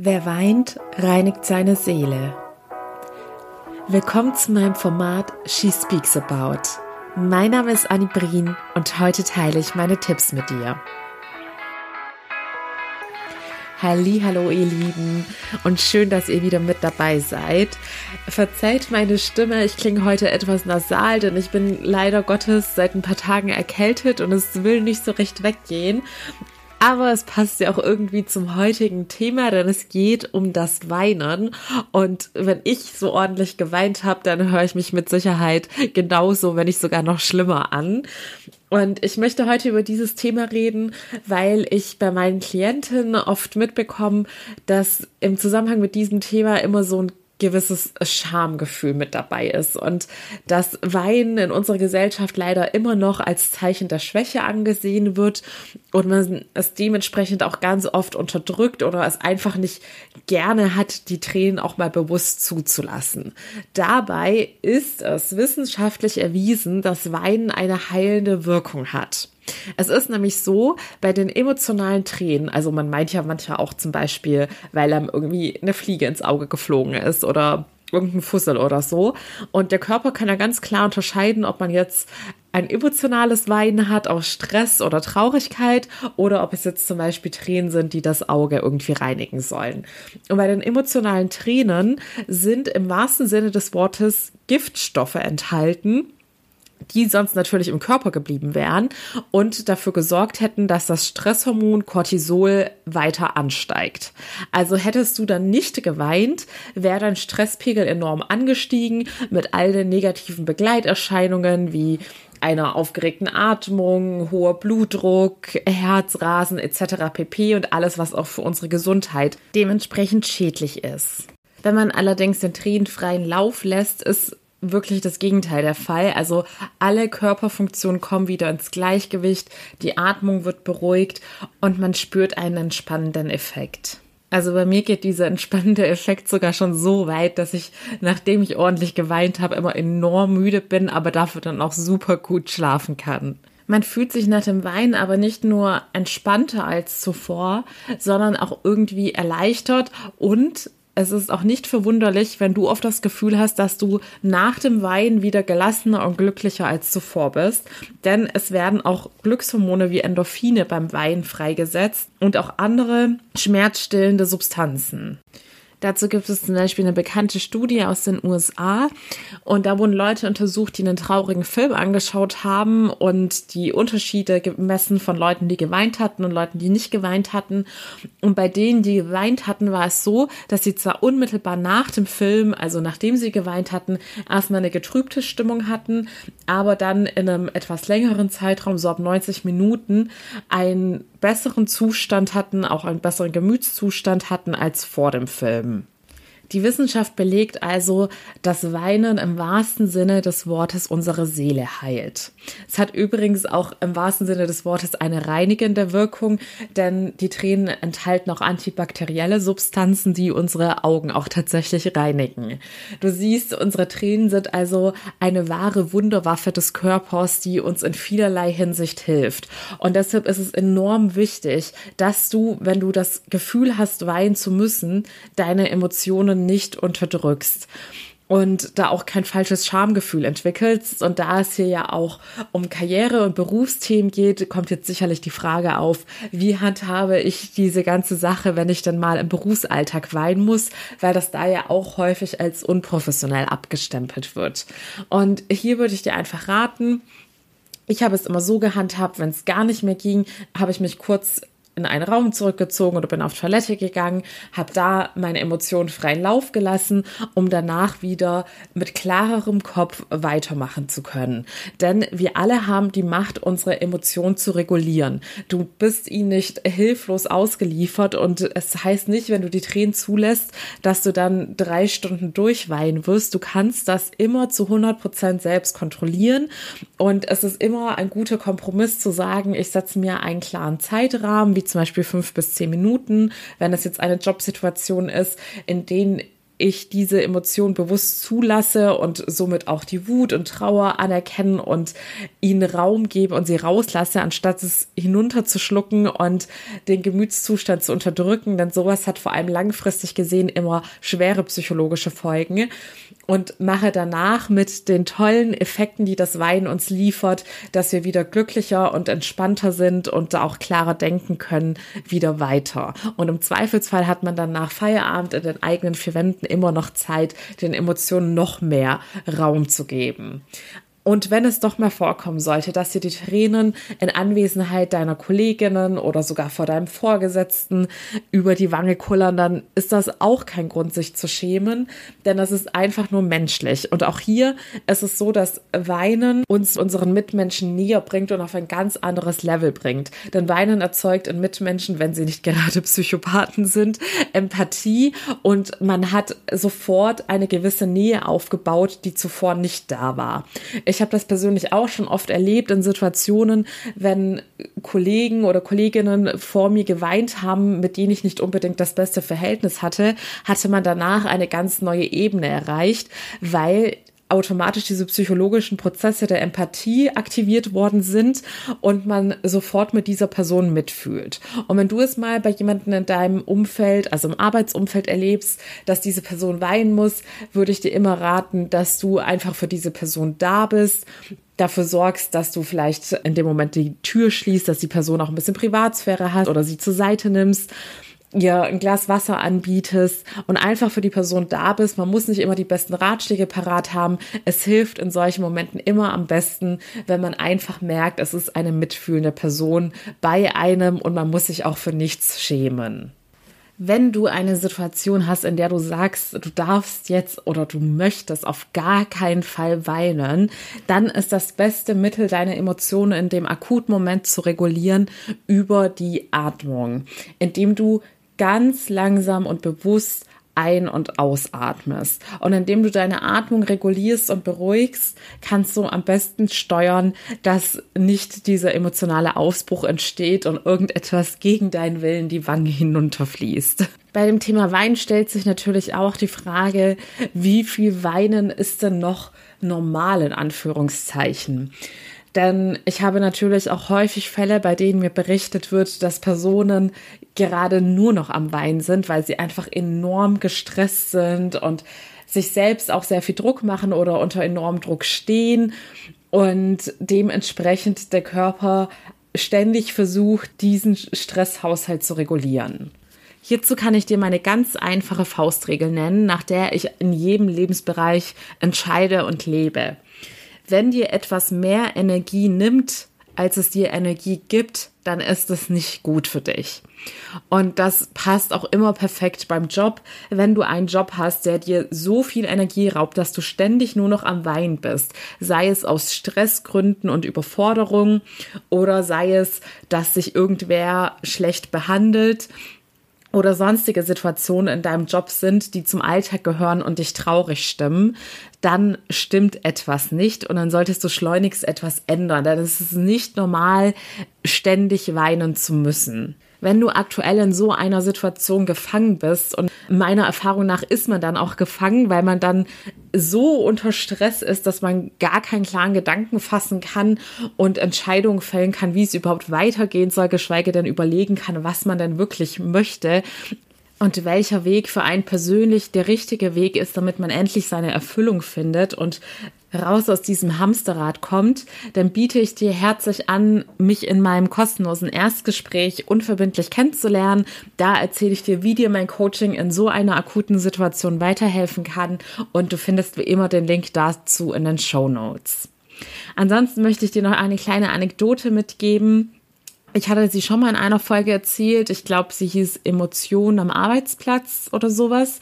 Wer weint, reinigt seine Seele. Willkommen zu meinem Format She Speaks About. Mein Name ist Annie Brien und heute teile ich meine Tipps mit dir. Halli, hallo ihr Lieben und schön, dass ihr wieder mit dabei seid. Verzeiht meine Stimme, ich klinge heute etwas nasal, denn ich bin leider Gottes seit ein paar Tagen erkältet und es will nicht so recht weggehen. Aber es passt ja auch irgendwie zum heutigen Thema, denn es geht um das Weinen. Und wenn ich so ordentlich geweint habe, dann höre ich mich mit Sicherheit genauso, wenn nicht sogar noch schlimmer an. Und ich möchte heute über dieses Thema reden, weil ich bei meinen Klientinnen oft mitbekomme, dass im Zusammenhang mit diesem Thema immer so ein gewisses Schamgefühl mit dabei ist und dass Wein in unserer Gesellschaft leider immer noch als Zeichen der Schwäche angesehen wird und man es dementsprechend auch ganz oft unterdrückt oder es einfach nicht gerne hat, die Tränen auch mal bewusst zuzulassen. Dabei ist es wissenschaftlich erwiesen, dass Weinen eine heilende Wirkung hat. Es ist nämlich so, bei den emotionalen Tränen, also man meint ja manchmal auch zum Beispiel, weil einem irgendwie eine Fliege ins Auge geflogen ist oder irgendein Fussel oder so. Und der Körper kann ja ganz klar unterscheiden, ob man jetzt ein emotionales Weinen hat aus Stress oder Traurigkeit oder ob es jetzt zum Beispiel Tränen sind, die das Auge irgendwie reinigen sollen. Und bei den emotionalen Tränen sind im wahrsten Sinne des Wortes Giftstoffe enthalten die sonst natürlich im Körper geblieben wären und dafür gesorgt hätten, dass das Stresshormon Cortisol weiter ansteigt. Also hättest du dann nicht geweint, wäre dein Stresspegel enorm angestiegen mit all den negativen Begleiterscheinungen wie einer aufgeregten Atmung, hoher Blutdruck, Herzrasen etc. pp und alles, was auch für unsere Gesundheit dementsprechend schädlich ist. Wenn man allerdings den Tränen freien Lauf lässt, ist wirklich das Gegenteil der Fall. Also alle Körperfunktionen kommen wieder ins Gleichgewicht, die Atmung wird beruhigt und man spürt einen entspannenden Effekt. Also bei mir geht dieser entspannende Effekt sogar schon so weit, dass ich, nachdem ich ordentlich geweint habe, immer enorm müde bin, aber dafür dann auch super gut schlafen kann. Man fühlt sich nach dem Weinen aber nicht nur entspannter als zuvor, sondern auch irgendwie erleichtert und es ist auch nicht verwunderlich, wenn du oft das Gefühl hast, dass du nach dem Weinen wieder gelassener und glücklicher als zuvor bist. Denn es werden auch Glückshormone wie Endorphine beim Weinen freigesetzt und auch andere schmerzstillende Substanzen. Dazu gibt es zum Beispiel eine bekannte Studie aus den USA und da wurden Leute untersucht, die einen traurigen Film angeschaut haben und die Unterschiede gemessen von Leuten, die geweint hatten und Leuten, die nicht geweint hatten. Und bei denen, die geweint hatten, war es so, dass sie zwar unmittelbar nach dem Film, also nachdem sie geweint hatten, erstmal eine getrübte Stimmung hatten, aber dann in einem etwas längeren Zeitraum, so ab 90 Minuten, ein besseren Zustand hatten, auch einen besseren Gemütszustand hatten als vor dem Film. Die Wissenschaft belegt also, dass Weinen im wahrsten Sinne des Wortes unsere Seele heilt. Es hat übrigens auch im wahrsten Sinne des Wortes eine reinigende Wirkung, denn die Tränen enthalten auch antibakterielle Substanzen, die unsere Augen auch tatsächlich reinigen. Du siehst, unsere Tränen sind also eine wahre Wunderwaffe des Körpers, die uns in vielerlei Hinsicht hilft. Und deshalb ist es enorm wichtig, dass du, wenn du das Gefühl hast, weinen zu müssen, deine Emotionen nicht unterdrückst und da auch kein falsches Schamgefühl entwickelst. Und da es hier ja auch um Karriere und Berufsthemen geht, kommt jetzt sicherlich die Frage auf, wie handhabe ich diese ganze Sache, wenn ich dann mal im Berufsalltag weinen muss, weil das da ja auch häufig als unprofessionell abgestempelt wird. Und hier würde ich dir einfach raten, ich habe es immer so gehandhabt, wenn es gar nicht mehr ging, habe ich mich kurz in einen Raum zurückgezogen oder bin auf Toilette gegangen, habe da meine Emotionen freien Lauf gelassen, um danach wieder mit klarerem Kopf weitermachen zu können. Denn wir alle haben die Macht, unsere Emotionen zu regulieren. Du bist ihnen nicht hilflos ausgeliefert und es heißt nicht, wenn du die Tränen zulässt, dass du dann drei Stunden durchweinen wirst. Du kannst das immer zu 100 Prozent selbst kontrollieren und es ist immer ein guter Kompromiss zu sagen, ich setze mir einen klaren Zeitrahmen, wie zum Beispiel fünf bis zehn Minuten, wenn es jetzt eine Jobsituation ist, in denen ich diese Emotion bewusst zulasse und somit auch die Wut und Trauer anerkennen und ihnen Raum gebe und sie rauslasse, anstatt es hinunterzuschlucken und den Gemütszustand zu unterdrücken. Denn sowas hat vor allem langfristig gesehen immer schwere psychologische Folgen und mache danach mit den tollen Effekten, die das Weinen uns liefert, dass wir wieder glücklicher und entspannter sind und auch klarer denken können, wieder weiter. Und im Zweifelsfall hat man dann nach Feierabend in den eigenen vier Wänden immer noch Zeit, den Emotionen noch mehr Raum zu geben. Und wenn es doch mal vorkommen sollte, dass dir die Tränen in Anwesenheit deiner Kolleginnen oder sogar vor deinem Vorgesetzten über die Wange kullern, dann ist das auch kein Grund, sich zu schämen, denn das ist einfach nur menschlich. Und auch hier ist es so, dass Weinen uns unseren Mitmenschen näher bringt und auf ein ganz anderes Level bringt. Denn Weinen erzeugt in Mitmenschen, wenn sie nicht gerade Psychopathen sind, Empathie und man hat sofort eine gewisse Nähe aufgebaut, die zuvor nicht da war. Ich ich habe das persönlich auch schon oft erlebt in Situationen, wenn Kollegen oder Kolleginnen vor mir geweint haben, mit denen ich nicht unbedingt das beste Verhältnis hatte, hatte man danach eine ganz neue Ebene erreicht, weil automatisch diese psychologischen Prozesse der Empathie aktiviert worden sind und man sofort mit dieser Person mitfühlt. Und wenn du es mal bei jemandem in deinem Umfeld, also im Arbeitsumfeld erlebst, dass diese Person weinen muss, würde ich dir immer raten, dass du einfach für diese Person da bist, dafür sorgst, dass du vielleicht in dem Moment die Tür schließt, dass die Person auch ein bisschen Privatsphäre hat oder sie zur Seite nimmst ihr ein Glas Wasser anbietest und einfach für die Person da bist. Man muss nicht immer die besten Ratschläge parat haben. Es hilft in solchen Momenten immer am besten, wenn man einfach merkt, es ist eine mitfühlende Person bei einem und man muss sich auch für nichts schämen. Wenn du eine Situation hast, in der du sagst, du darfst jetzt oder du möchtest auf gar keinen Fall weinen, dann ist das beste Mittel, deine Emotionen in dem akuten Moment zu regulieren über die Atmung, indem du ganz langsam und bewusst ein- und ausatmest. Und indem du deine Atmung regulierst und beruhigst, kannst du am besten steuern, dass nicht dieser emotionale Ausbruch entsteht und irgendetwas gegen deinen Willen die Wange hinunterfließt. Bei dem Thema Wein stellt sich natürlich auch die Frage, wie viel Weinen ist denn noch normal in Anführungszeichen? Denn ich habe natürlich auch häufig Fälle, bei denen mir berichtet wird, dass Personen gerade nur noch am Weinen sind, weil sie einfach enorm gestresst sind und sich selbst auch sehr viel Druck machen oder unter enormem Druck stehen und dementsprechend der Körper ständig versucht, diesen Stresshaushalt zu regulieren. Hierzu kann ich dir meine ganz einfache Faustregel nennen, nach der ich in jedem Lebensbereich entscheide und lebe wenn dir etwas mehr Energie nimmt, als es dir Energie gibt, dann ist es nicht gut für dich. Und das passt auch immer perfekt beim Job. Wenn du einen Job hast, der dir so viel Energie raubt, dass du ständig nur noch am Wein bist, sei es aus Stressgründen und Überforderung oder sei es, dass sich irgendwer schlecht behandelt, oder sonstige Situationen in deinem Job sind, die zum Alltag gehören und dich traurig stimmen, dann stimmt etwas nicht und dann solltest du schleunigst etwas ändern. Denn es ist nicht normal, ständig weinen zu müssen wenn du aktuell in so einer Situation gefangen bist und meiner Erfahrung nach ist man dann auch gefangen, weil man dann so unter Stress ist, dass man gar keinen klaren Gedanken fassen kann und Entscheidungen fällen kann, wie es überhaupt weitergehen soll, geschweige denn überlegen kann, was man denn wirklich möchte. Und welcher Weg für einen persönlich der richtige Weg ist, damit man endlich seine Erfüllung findet. Und raus aus diesem Hamsterrad kommt, dann biete ich dir herzlich an, mich in meinem kostenlosen Erstgespräch unverbindlich kennenzulernen. Da erzähle ich dir, wie dir mein Coaching in so einer akuten Situation weiterhelfen kann und du findest wie immer den Link dazu in den Show Notes. Ansonsten möchte ich dir noch eine kleine Anekdote mitgeben ich hatte sie schon mal in einer Folge erzählt. Ich glaube, sie hieß Emotionen am Arbeitsplatz oder sowas.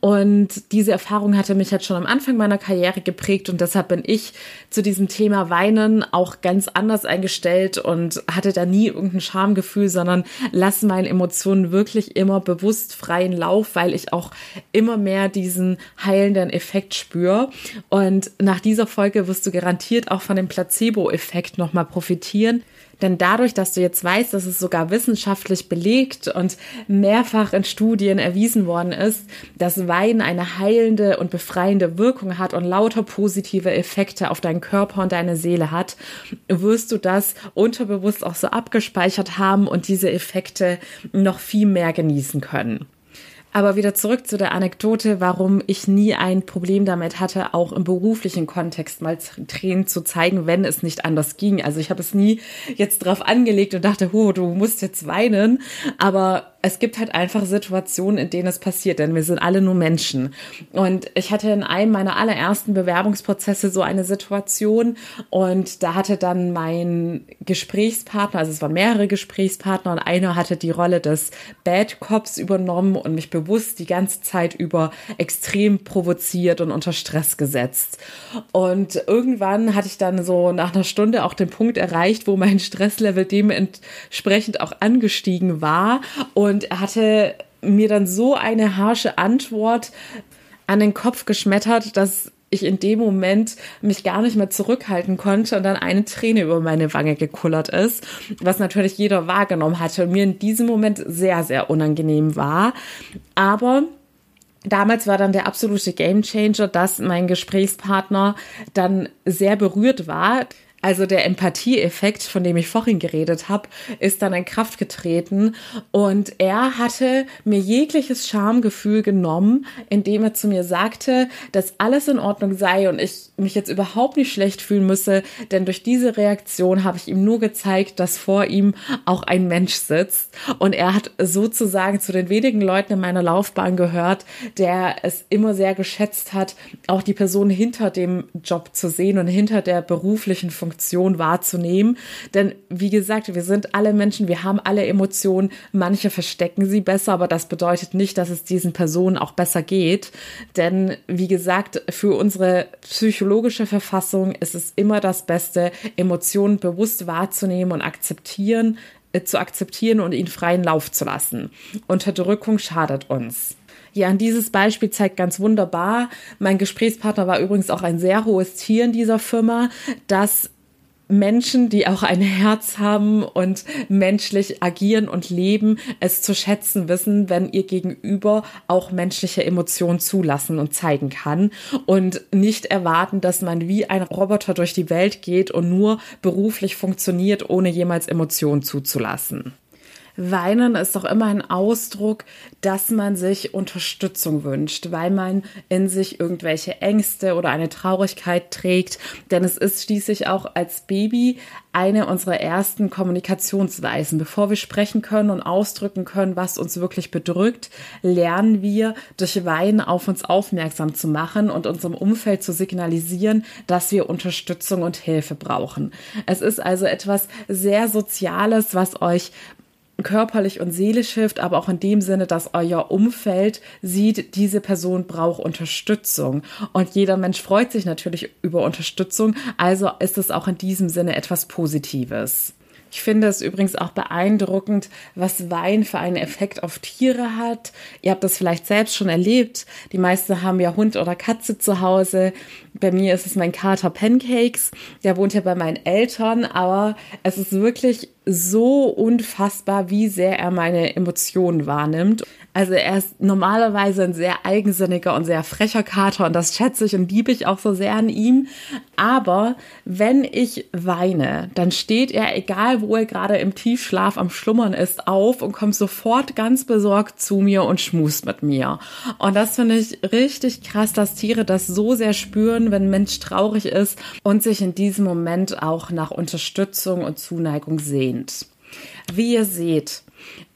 Und diese Erfahrung hatte mich halt schon am Anfang meiner Karriere geprägt und deshalb bin ich zu diesem Thema Weinen auch ganz anders eingestellt und hatte da nie irgendein Schamgefühl, sondern lasse meinen Emotionen wirklich immer bewusst freien Lauf, weil ich auch immer mehr diesen heilenden Effekt spüre. Und nach dieser Folge wirst du garantiert auch von dem Placebo-Effekt nochmal profitieren Denn dadurch, dass du jetzt weißt, dass es sogar wissenschaftlich belegt und mehrfach in Studien erwiesen worden ist, dass Wein eine heilende und befreiende Wirkung hat und lauter positive Effekte auf deinen Körper und deine Seele hat, wirst du das unterbewusst auch so abgespeichert haben und diese Effekte noch viel mehr genießen können. Aber wieder zurück zu der Anekdote, warum ich nie ein Problem damit hatte, auch im beruflichen Kontext mal Tränen zu zeigen, wenn es nicht anders ging. Also ich habe es nie jetzt drauf angelegt und dachte, oh, du musst jetzt weinen. Aber es gibt halt einfach Situationen, in denen es passiert, denn wir sind alle nur Menschen. Und ich hatte in einem meiner allerersten Bewerbungsprozesse so eine Situation und da hatte dann mein Gesprächspartner, also es waren mehrere Gesprächspartner und einer hatte die Rolle des Bad Cops übernommen und mich bewusst die ganze Zeit über extrem provoziert und unter Stress gesetzt. Und irgendwann hatte ich dann so nach einer Stunde auch den Punkt erreicht, wo mein Stresslevel dementsprechend auch angestiegen war und und er hatte mir dann so eine harsche Antwort an den Kopf geschmettert, dass ich in dem Moment mich gar nicht mehr zurückhalten konnte und dann eine Träne über meine Wange gekullert ist, was natürlich jeder wahrgenommen hatte und mir in diesem Moment sehr, sehr unangenehm war. Aber Damals war dann der absolute Gamechanger, dass mein Gesprächspartner dann sehr berührt war. Also der Empathieeffekt, von dem ich vorhin geredet habe, ist dann in Kraft getreten. Und er hatte mir jegliches Schamgefühl genommen, indem er zu mir sagte, dass alles in Ordnung sei und ich mich jetzt überhaupt nicht schlecht fühlen müsse, denn durch diese Reaktion habe ich ihm nur gezeigt, dass vor ihm auch ein Mensch sitzt. Und er hat sozusagen zu den wenigen Leuten in meiner Laufbahn gehört, der es immer sehr geschätzt hat, auch die Person hinter dem Job zu sehen und hinter der beruflichen Funktion Funktion wahrzunehmen. Denn wie gesagt, wir sind alle Menschen, wir haben alle Emotionen. Manche verstecken sie besser, aber das bedeutet nicht, dass es diesen Personen auch besser geht. Denn wie gesagt, für unsere psychologische Verfassung ist es immer das Beste, Emotionen bewusst wahrzunehmen und akzeptieren, äh, zu akzeptieren und ihnen freien Lauf zu lassen. Unterdrückung schadet uns. Ja, und dieses Beispiel zeigt ganz wunderbar, mein Gesprächspartner war übrigens auch ein sehr hohes Tier in dieser Firma, dass Menschen, die auch ein Herz haben und menschlich agieren und leben, es zu schätzen wissen, wenn ihr Gegenüber auch menschliche Emotionen zulassen und zeigen kann und nicht erwarten, dass man wie ein Roboter durch die Welt geht und nur beruflich funktioniert, ohne jemals Emotionen zuzulassen. Weinen ist doch immer ein Ausdruck, dass man sich Unterstützung wünscht, weil man in sich irgendwelche Ängste oder eine Traurigkeit trägt. Denn es ist schließlich auch als Baby eine unserer ersten Kommunikationsweisen. Bevor wir sprechen können und ausdrücken können, was uns wirklich bedrückt, lernen wir durch Weinen auf uns aufmerksam zu machen und unserem Umfeld zu signalisieren, dass wir Unterstützung und Hilfe brauchen. Es ist also etwas sehr Soziales, was euch körperlich und seelisch hilft, aber auch in dem Sinne, dass euer Umfeld sieht, diese Person braucht Unterstützung. Und jeder Mensch freut sich natürlich über Unterstützung, also ist es auch in diesem Sinne etwas Positives. Ich finde es übrigens auch beeindruckend, was Wein für einen Effekt auf Tiere hat. Ihr habt das vielleicht selbst schon erlebt. Die meisten haben ja Hund oder Katze zu Hause. Bei mir ist es mein Kater Pancakes. Der wohnt ja bei meinen Eltern, aber es ist wirklich so unfassbar, wie sehr er meine Emotionen wahrnimmt. Also er ist normalerweise ein sehr eigensinniger und sehr frecher Kater und das schätze ich und liebe ich auch so sehr an ihm. Aber wenn ich weine, dann steht er, egal wo er gerade im Tiefschlaf am Schlummern ist, auf und kommt sofort ganz besorgt zu mir und schmust mit mir. Und das finde ich richtig krass, dass Tiere das so sehr spüren, wenn ein Mensch traurig ist und sich in diesem Moment auch nach Unterstützung und Zuneigung sehnt. Wie ihr seht,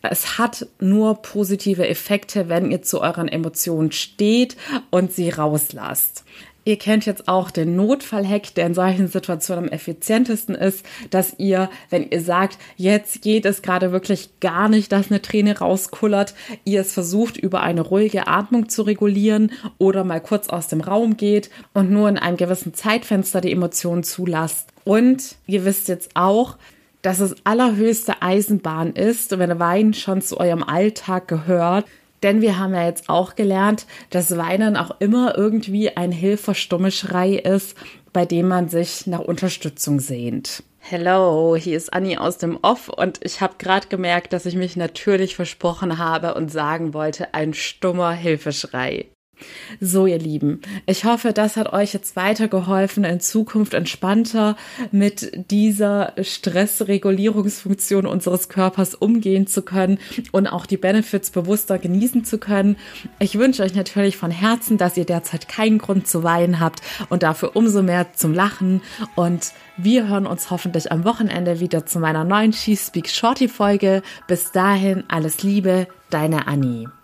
es hat nur positive Effekte, wenn ihr zu euren Emotionen steht und sie rauslasst. Ihr kennt jetzt auch den Notfallhack, der in solchen Situationen am effizientesten ist, dass ihr, wenn ihr sagt, jetzt geht es gerade wirklich gar nicht, dass eine Träne rauskullert, ihr es versucht, über eine ruhige Atmung zu regulieren oder mal kurz aus dem Raum geht und nur in einem gewissen Zeitfenster die Emotionen zulasst. Und ihr wisst jetzt auch, dass es allerhöchste Eisenbahn ist, wenn Wein schon zu eurem Alltag gehört, Denn wir haben ja jetzt auch gelernt, dass Weinen auch immer irgendwie ein Hilferstummeschrei ist, bei dem man sich nach Unterstützung sehnt. Hello, hier ist Annie aus dem Off und ich habe gerade gemerkt, dass ich mich natürlich versprochen habe und sagen wollte, ein stummer Hilfeschrei. So, ihr Lieben, ich hoffe, das hat euch jetzt weitergeholfen, in Zukunft entspannter mit dieser Stressregulierungsfunktion unseres Körpers umgehen zu können und auch die Benefits bewusster genießen zu können. Ich wünsche euch natürlich von Herzen, dass ihr derzeit keinen Grund zu weinen habt und dafür umso mehr zum Lachen. Und wir hören uns hoffentlich am Wochenende wieder zu meiner neuen She Speaks Shorty Folge. Bis dahin alles Liebe, deine Annie.